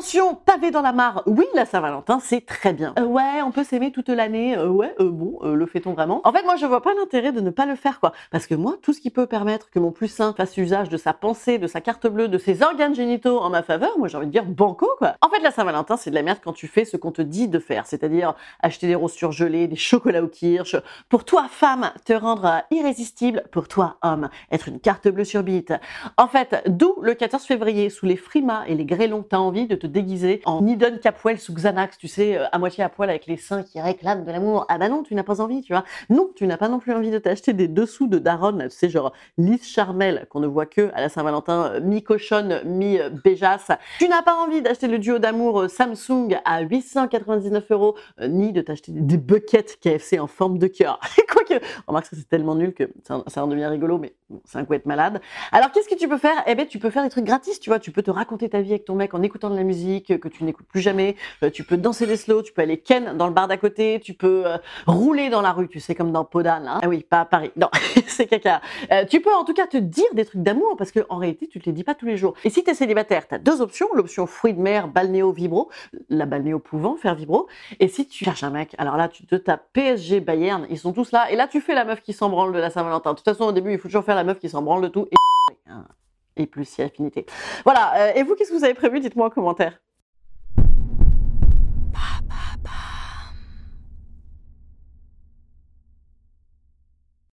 Attention, pavé dans la mare, oui, la Saint-Valentin, c'est très bien. Euh, ouais, on peut s'aimer toute l'année, euh, ouais, euh, bon, le fait-on vraiment? En fait, moi, je vois pas l'intérêt de ne pas le faire, quoi. Parce que moi, tout ce qui peut permettre que mon plus saint fasse usage de sa pensée, de sa carte bleue, de ses organes génitaux en ma faveur, moi, j'ai envie de dire banco, quoi. En fait, la Saint-Valentin, c'est de la merde quand tu fais ce qu'on te dit de faire, c'est-à-dire acheter des roses surgelées, des chocolats au kirsch. Pour toi, femme, te rendre irrésistible, pour toi, homme, être une carte bleue sur bite. En fait, d'où le 14 février, sous les frimas et les grêlons, t'as envie de te déguiser en Nidon Capwell sous Xanax, tu sais, euh, à moitié à poil avec les seins qui réclament de l'amour. Ah bah non, tu n'as pas envie, tu vois. Non, tu n'as pas non plus envie de t'acheter des dessous de Daron, tu sais, genre Lise Charmel, qu'on ne voit que à la Saint-Valentin, euh, mi-cochonne, mi-béjasse. Tu n'as pas envie d'acheter le duo d'amour euh, Samsung à 899 euros, ni de t'acheter des buckets KFC en forme de cœur. Quoique, remarque ça c'est tellement nul que ça, en devient rigolo, mais c'est un coup être malade. Alors qu'est-ce que tu peux faire? Eh bien, tu peux faire des trucs gratis, tu vois. Tu peux te raconter ta vie avec ton mec en écoutant de la musique que tu n'écoutes plus jamais. Euh, tu peux danser des slow, tu peux aller ken dans le bar d'à côté, tu peux euh, rouler dans la rue, tu sais, comme dans Podane. Hein. Ah oui, pas à Paris. Non, c'est caca. Euh, tu peux en tout cas te dire des trucs d'amour parce que en réalité, tu te les dis pas tous les jours. Et si tu es célibataire, tu as deux options. L'option fruit de mer, balnéo, vibro. La balnéo pouvant faire vibro. Et si tu cherches un mec, alors là, tu te tapes PSG, Bayern, ils sont tous là. Et là, tu fais la meuf qui s'en branle de la Saint-Valentin. De toute façon, au début, il faut toujours faire la meuf qui s'en branle de tout. Et et plus si affinité. Voilà, euh, et vous, qu'est-ce que vous avez prévu? Dites-moi en commentaire.